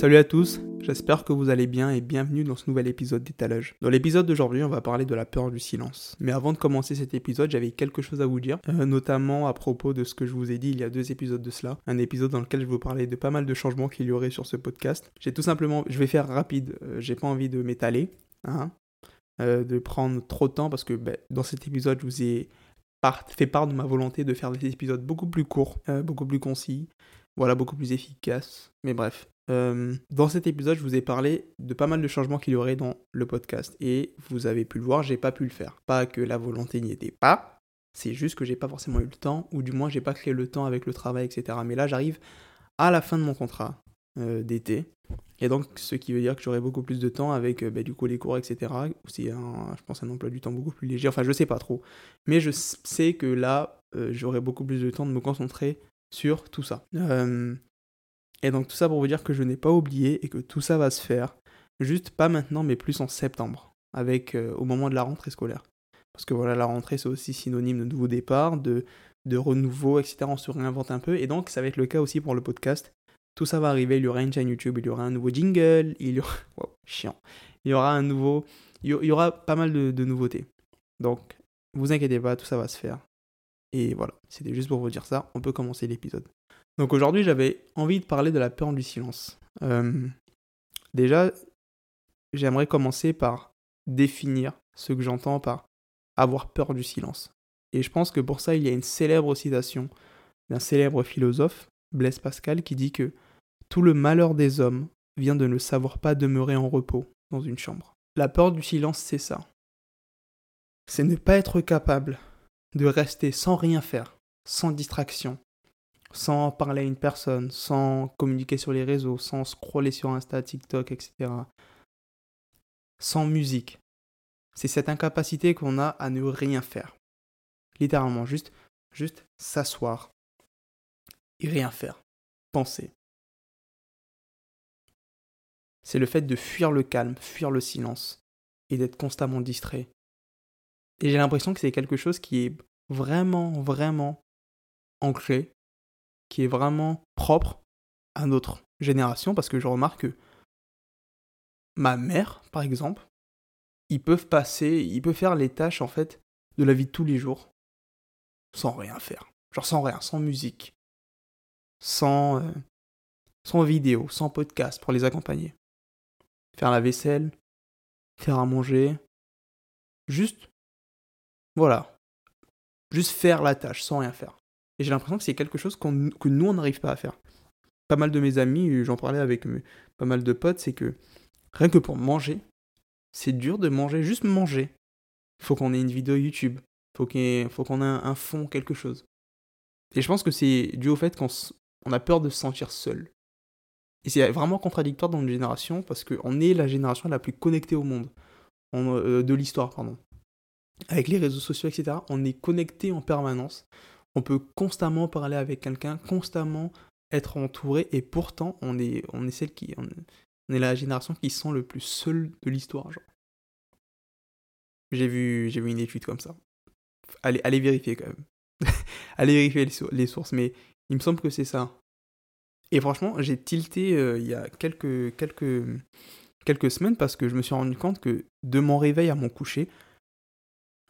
Salut à tous, j'espère que vous allez bien et bienvenue dans ce nouvel épisode d'étalage. Dans l'épisode d'aujourd'hui, on va parler de la peur du silence. Mais avant de commencer cet épisode, j'avais quelque chose à vous dire, euh, notamment à propos de ce que je vous ai dit il y a deux épisodes de cela. Un épisode dans lequel je vous parlais de pas mal de changements qu'il y aurait sur ce podcast. J'ai tout simplement, je vais faire rapide, euh, j'ai pas envie de m'étaler, hein, euh, de prendre trop de temps parce que ben, dans cet épisode, je vous ai fait part de ma volonté de faire des épisodes beaucoup plus courts, beaucoup plus concis, voilà, beaucoup plus efficaces. Mais bref, euh, dans cet épisode, je vous ai parlé de pas mal de changements qu'il y aurait dans le podcast. Et vous avez pu le voir, j'ai pas pu le faire. Pas que la volonté n'y était pas, c'est juste que j'ai pas forcément eu le temps, ou du moins j'ai pas créé le temps avec le travail, etc. Mais là, j'arrive à la fin de mon contrat euh, d'été. Et donc, ce qui veut dire que j'aurai beaucoup plus de temps avec euh, bah, du coup les cours, etc. C'est, je pense, un emploi du temps beaucoup plus léger. Enfin, je sais pas trop. Mais je sais que là, j'aurai beaucoup plus de temps de me concentrer sur tout ça. Et donc tout ça pour vous dire que je n'ai pas oublié et que tout ça va se faire, juste pas maintenant mais plus en septembre, avec euh, au moment de la rentrée scolaire. Parce que voilà, la rentrée c'est aussi synonyme de nouveau départ, de, de renouveau, etc. On se réinvente un peu, et donc ça va être le cas aussi pour le podcast. Tout ça va arriver, il y aura une chaîne YouTube, il y aura un nouveau jingle, il y aura... Wow, chiant. Il y aura un nouveau... Il y aura pas mal de, de nouveautés. Donc, vous inquiétez pas, tout ça va se faire. Et voilà, c'était juste pour vous dire ça, on peut commencer l'épisode. Donc aujourd'hui, j'avais envie de parler de la peur du silence. Euh, déjà, j'aimerais commencer par définir ce que j'entends par avoir peur du silence. Et je pense que pour ça, il y a une célèbre citation d'un célèbre philosophe, Blaise Pascal, qui dit que tout le malheur des hommes vient de ne savoir pas demeurer en repos dans une chambre. La peur du silence, c'est ça. C'est ne pas être capable de rester sans rien faire, sans distraction, sans parler à une personne, sans communiquer sur les réseaux, sans scroller sur Insta, TikTok, etc. Sans musique. C'est cette incapacité qu'on a à ne rien faire. Littéralement, juste, juste s'asseoir et rien faire. Penser. C'est le fait de fuir le calme, fuir le silence et d'être constamment distrait. Et j'ai l'impression que c'est quelque chose qui est vraiment, vraiment ancré qui est vraiment propre à notre génération, parce que je remarque que ma mère, par exemple, ils peuvent passer, ils peuvent faire les tâches en fait de la vie de tous les jours sans rien faire. Genre sans rien, sans musique, sans, euh, sans vidéo, sans podcast pour les accompagner. Faire la vaisselle, faire à manger, juste, voilà, juste faire la tâche sans rien faire. Et j'ai l'impression que c'est quelque chose que nous, on n'arrive pas à faire. Pas mal de mes amis, j'en parlais avec pas mal de potes, c'est que rien que pour manger, c'est dur de manger, juste manger. Faut qu'on ait une vidéo YouTube, il faut qu'on ait un fond, quelque chose. Et je pense que c'est dû au fait qu'on a peur de se sentir seul. Et c'est vraiment contradictoire dans une génération parce qu'on est la génération la plus connectée au monde, euh, de l'histoire, pardon. Avec les réseaux sociaux, etc., on est connecté en permanence on peut constamment parler avec quelqu'un, constamment être entouré, et pourtant on est, celle qui, la génération qui sent le plus seul de l'histoire. J'ai vu, une étude comme ça. Allez, allez vérifier quand même. allez vérifier les, sources, mais il me semble que c'est ça. Et franchement, j'ai tilté euh, il y a quelques, quelques, quelques semaines parce que je me suis rendu compte que de mon réveil à mon coucher,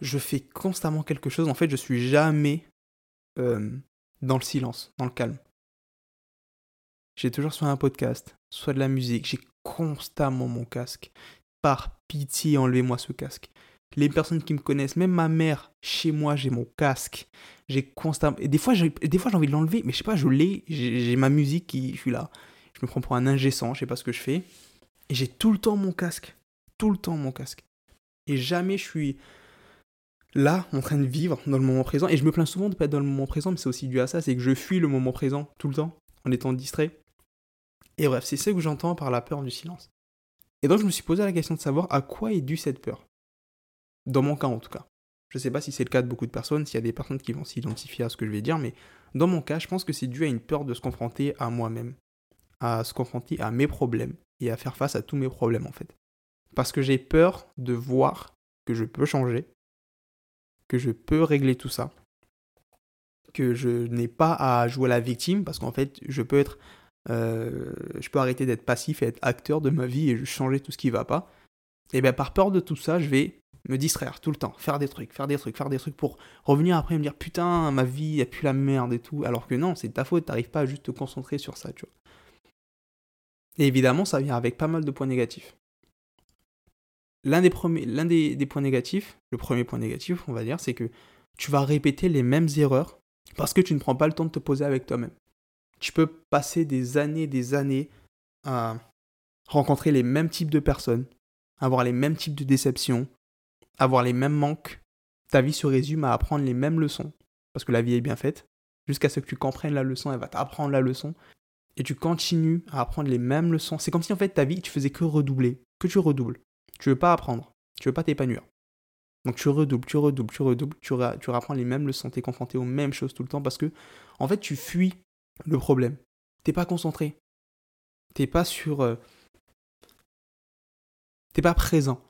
je fais constamment quelque chose. En fait, je suis jamais euh, dans le silence, dans le calme. J'ai toujours soit un podcast, soit de la musique. J'ai constamment mon casque. Par pitié, enlevez-moi ce casque. Les personnes qui me connaissent, même ma mère, chez moi, j'ai mon casque. J'ai constamment. Et des fois, j'ai, des fois, j'ai envie de l'enlever, mais je sais pas, je l'ai. J'ai, ma musique qui. Je suis là. Je me prends pour un ingessant, je sais pas ce que je fais. Et j'ai tout le temps mon casque. Tout le temps mon casque. Et jamais je suis là, en train de vivre dans le moment présent. Et je me plains souvent de pas être dans le moment présent, mais c'est aussi dû à ça, c'est que je fuis le moment présent tout le temps, en étant distrait. Et bref, c'est ça que j'entends par la peur du silence. Et donc je me suis posé la question de savoir à quoi est due cette peur. Dans mon cas en tout cas. Je sais pas si c'est le cas de beaucoup de personnes, s'il y a des personnes qui vont s'identifier à ce que je vais dire, mais dans mon cas, je pense que c'est dû à une peur de se confronter à moi-même, à se confronter à mes problèmes, et à faire face à tous mes problèmes en fait. Parce que j'ai peur de voir que je peux changer, que je peux régler tout ça, que je n'ai pas à jouer la victime, parce qu'en fait, je peux être, euh, je peux arrêter d'être passif et être acteur de ma vie et changer tout ce qui va pas. Et bien par peur de tout ça, je vais me distraire tout le temps, faire des trucs, faire des trucs, faire des trucs pour revenir après et me dire putain, ma vie a plus la merde et tout. Alors que non, c'est ta faute, t'arrives pas à juste te concentrer sur ça, tu vois. Et évidemment, ça vient avec pas mal de points négatifs. L'un des, points négatifs, le premier point négatif, on va dire, c'est que tu vas répéter les mêmes erreurs parce que tu ne prends pas le temps de te poser avec toi-même. Tu peux passer des années, des années à rencontrer les mêmes types de personnes, avoir les mêmes types de déceptions, avoir les mêmes manques. Ta vie se résume à apprendre les mêmes leçons, parce que la vie est bien faite. Jusqu'à ce que tu comprennes la leçon, elle va t'apprendre la leçon. Et tu continues à apprendre les mêmes leçons. C'est comme si en fait ta vie, tu faisais que redoubler, que tu redoubles. Tu veux pas apprendre, tu veux pas t'épanouir. Donc tu redoubles, tu redoubles, tu redoubles, tu, tu rapprends les mêmes leçons, es confronté aux mêmes choses tout le temps parce que, en fait, tu fuis le problème. T'es pas concentré. T'es pas sur. Euh, t'es pas présent.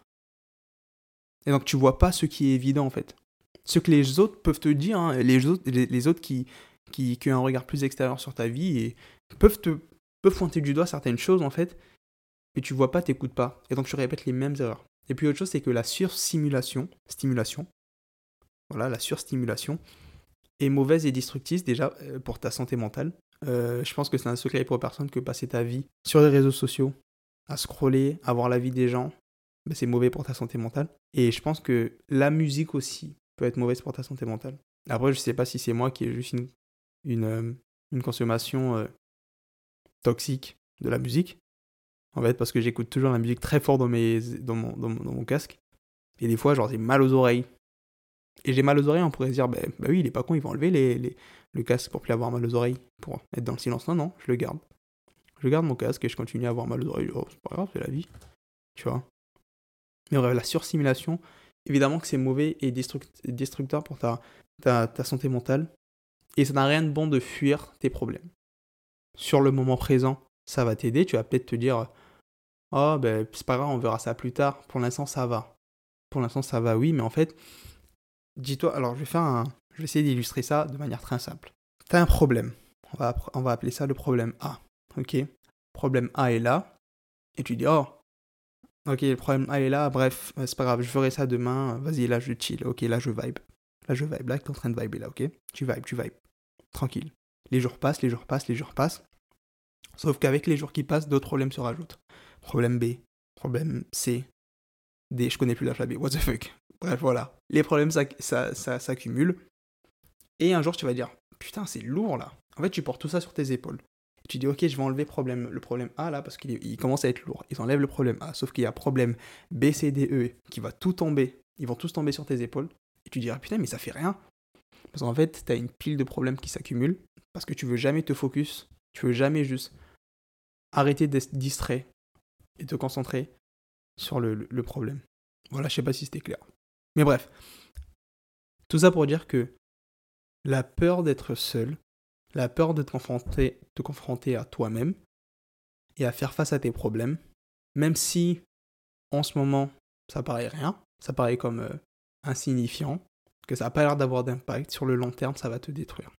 Et donc tu vois pas ce qui est évident en fait. Ce que les autres peuvent te dire, hein, les, autres, les, autres qui, qui, qui, ont un regard plus extérieur sur ta vie et peuvent te peuvent pointer du doigt certaines choses en fait, mais tu vois pas, t'écoutes pas. Et donc tu répètes les mêmes erreurs. Et puis autre chose, c'est que la surstimulation, stimulation, voilà, la surstimulation, est mauvaise et destructrice déjà euh, pour ta santé mentale. Euh, je pense que c'est un secret pour personne que passer ta vie sur les réseaux sociaux, à scroller, à voir la vie des gens, ben, c'est mauvais pour ta santé mentale. Et je pense que la musique aussi peut être mauvaise pour ta santé mentale. Après, je sais pas si c'est moi qui ai juste une, une, euh, consommation toxique de la musique. En fait, parce que j'écoute toujours la musique très fort dans, mes, dans, mon, dans, mon, casque. Et des fois, genre, j'ai mal aux oreilles. Et j'ai mal aux oreilles, on pourrait se dire, bah, bah, oui, il est pas con, il va enlever les, les, le casque pour plus avoir mal aux oreilles, pour être dans le silence. Non, non, je le garde. Je garde mon casque et je continue à avoir mal aux oreilles. Oh, c'est pas grave, c'est la vie. Tu vois. Mais bref, la sursimulation, évidemment que c'est mauvais et destructeur pour ta, ta, santé mentale. Et ça n'a rien de bon de fuir tes problèmes. Sur le moment présent, ça va t'aider. Tu vas peut-être te dire Oh, ben, c'est pas grave, on verra ça plus tard. Pour l'instant, ça va. Pour l'instant, ça va, oui, mais en fait, dis-toi. Alors, je vais faire un. Je vais essayer d'illustrer ça de manière très simple. T'as un problème. On va, appeler ça le problème A. Ok? Problème A est là. Et tu dis Oh, Ok, le problème ah, est là, bref, c'est pas grave, je ferai ça demain, vas-y, là je chill, ok, là je vibe. Là je vibe, là t'es en train de vibrer là, ok? Tu vibes, tu vibes. Tranquille. Les jours passent, les jours passent, les jours passent. Sauf qu'avec les jours qui passent, d'autres problèmes se rajoutent. Problème B, problème C, D, je connais plus l'alphabet, what the fuck? Bref, voilà. Les problèmes s'accumulent. Et un jour tu vas dire, putain, c'est lourd là. En fait, tu portes tout ça sur tes épaules tu dis ok je vais enlever problème, le problème A là parce qu'il commence à être lourd. Ils enlèvent le problème A, sauf qu'il y a problème B, C, D, E qui va tout tomber, ils vont tous tomber sur tes épaules. Et tu diras putain mais ça fait rien. Parce qu'en fait tu as une pile de problèmes qui s'accumulent parce que tu veux jamais te focus, tu veux jamais juste arrêter d'être distrait et te concentrer sur le, problème. Voilà, je sais pas si c'était clair. Mais bref, tout ça pour dire que la peur d'être seul, la peur de te confronter, te confronter à toi-même et à faire face à tes problèmes, même si en ce moment ça paraît rien, ça paraît comme euh, insignifiant, que ça n'a pas l'air d'avoir d'impact, sur le long terme ça va te détruire.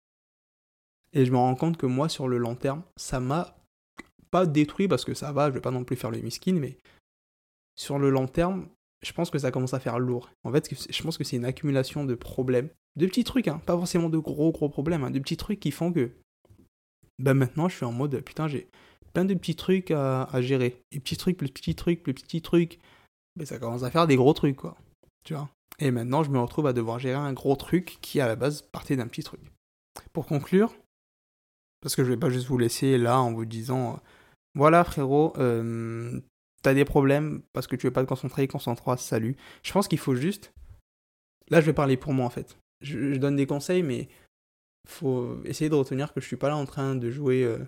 Et je me rends compte que moi sur le long terme, ça m'a pas détruit parce que ça va, je vais pas non plus faire le miskin, mais sur le long terme, je pense que ça commence à faire lourd. En fait, je pense que c'est une accumulation de problèmes de petits trucs, hein, pas forcément de gros gros problèmes, hein, de petits trucs qui font que bah maintenant je suis en mode putain j'ai plein de petits trucs à, gérer. Et petits trucs, plus petits trucs, plus petits trucs. Mais ça commence à faire des gros trucs quoi. Tu vois? Et maintenant je me retrouve à devoir gérer un gros truc qui à la base partait d'un petit truc. Pour conclure, parce que je vais pas juste vous laisser là en vous disant voilà frérot, euh, t'as des problèmes parce que tu veux pas te concentrer, concentre-toi, salut. Je pense qu'il faut juste. Là je vais parler pour moi en fait je, donne des conseils, mais faut essayer de retenir que je suis pas là en train de jouer euh,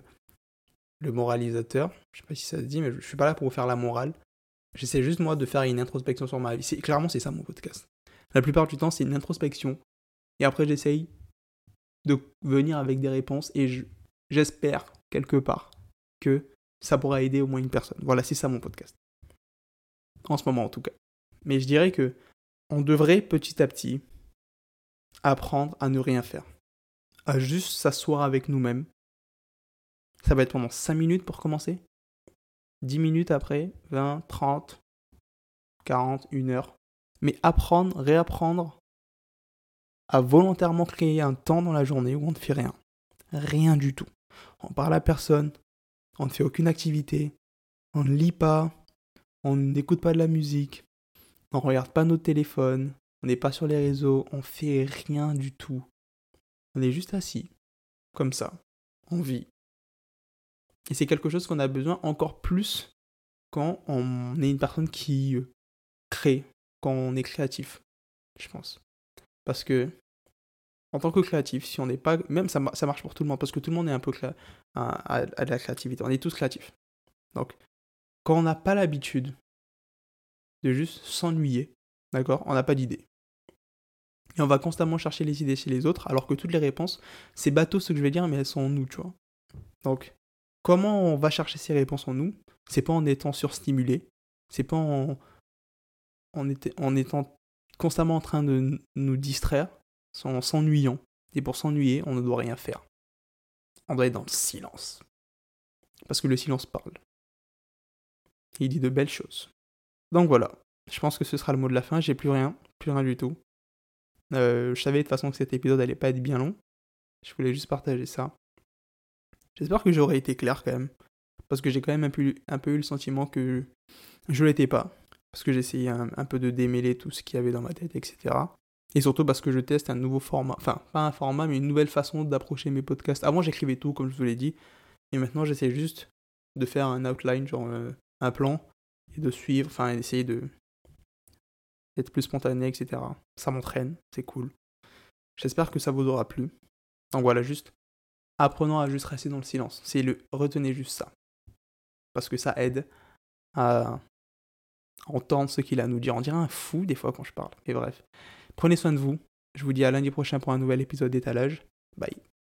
le moralisateur. Je sais pas si ça se dit, mais je, suis pas là pour vous faire la morale. J'essaie juste moi de faire une introspection sur ma vie. Clairement, c'est ça mon podcast. La plupart du temps, c'est une introspection. Et après, j'essaye de venir avec des réponses. Et j'espère, quelque part, que ça pourra aider au moins une personne. Voilà, c'est ça mon podcast. En ce moment en tout cas. Mais je dirais que on devrait petit à petit apprendre à ne rien faire. À juste s'asseoir avec nous-mêmes. Ça va être pendant 5 minutes pour commencer. 10 minutes après, 20, 30, 40, 1 heure. Mais apprendre, réapprendre à volontairement créer un temps dans la journée où on ne fait rien. Rien du tout. On parle à personne, on ne fait aucune activité, on ne lit pas, on n'écoute pas de la musique, on ne regarde pas nos téléphones, on n'est pas sur les réseaux, on fait rien du tout. On est juste assis, comme ça, on vit. Et c'est quelque chose qu'on a besoin encore plus quand on est une personne qui euh, crée, quand on est créatif, je pense. Parce que en tant que créatif, si on n'est pas. Même ça, marche pour tout le monde, parce que tout le monde est un peu à, de la créativité. On est tous créatifs. Donc, quand on n'a pas l'habitude de juste s'ennuyer, d'accord On n'a pas d'idées. Et on va constamment chercher les idées chez les autres, alors que toutes les réponses, c'est bateau ce que je vais dire, mais elles sont en nous, tu vois. Donc, comment on va chercher ces réponses en nous? C'est pas en étant surstimulé, c'est pas en, en étant constamment en train de nous distraire, en s'ennuyant. Et pour s'ennuyer, on ne doit rien faire. On doit être dans le silence. Parce que le silence parle. il dit de belles choses. Donc voilà. Je pense que ce sera le mot de la fin. J'ai plus rien. Plus rien du tout. Euh, je savais de toute façon que cet épisode allait pas être bien long. Je voulais juste partager ça. J'espère que j'aurais été clair quand même. Parce que j'ai quand même un peu, un peu eu le sentiment que je l'étais pas. Parce que j'essayais un, un peu de démêler tout ce qu'il y avait dans ma tête, etc. Et surtout parce que je teste un nouveau format, enfin pas un format, mais une nouvelle façon d'approcher mes podcasts. Avant j'écrivais tout, comme je vous l'ai dit, et maintenant j'essaie juste de faire un outline, genre euh, un plan, et de suivre, enfin d'essayer de d'être plus spontané, etc. Ça m'entraîne, c'est cool. J'espère que ça vous aura plu. Donc voilà, juste apprenons à juste rester dans le silence. C'est le retenez juste ça. Parce que ça aide à entendre ce qu'il a à nous dire. On dirait un fou des fois quand je parle. Et bref. Prenez soin de vous. Je vous dis à lundi prochain pour un nouvel épisode d'étalage. Bye.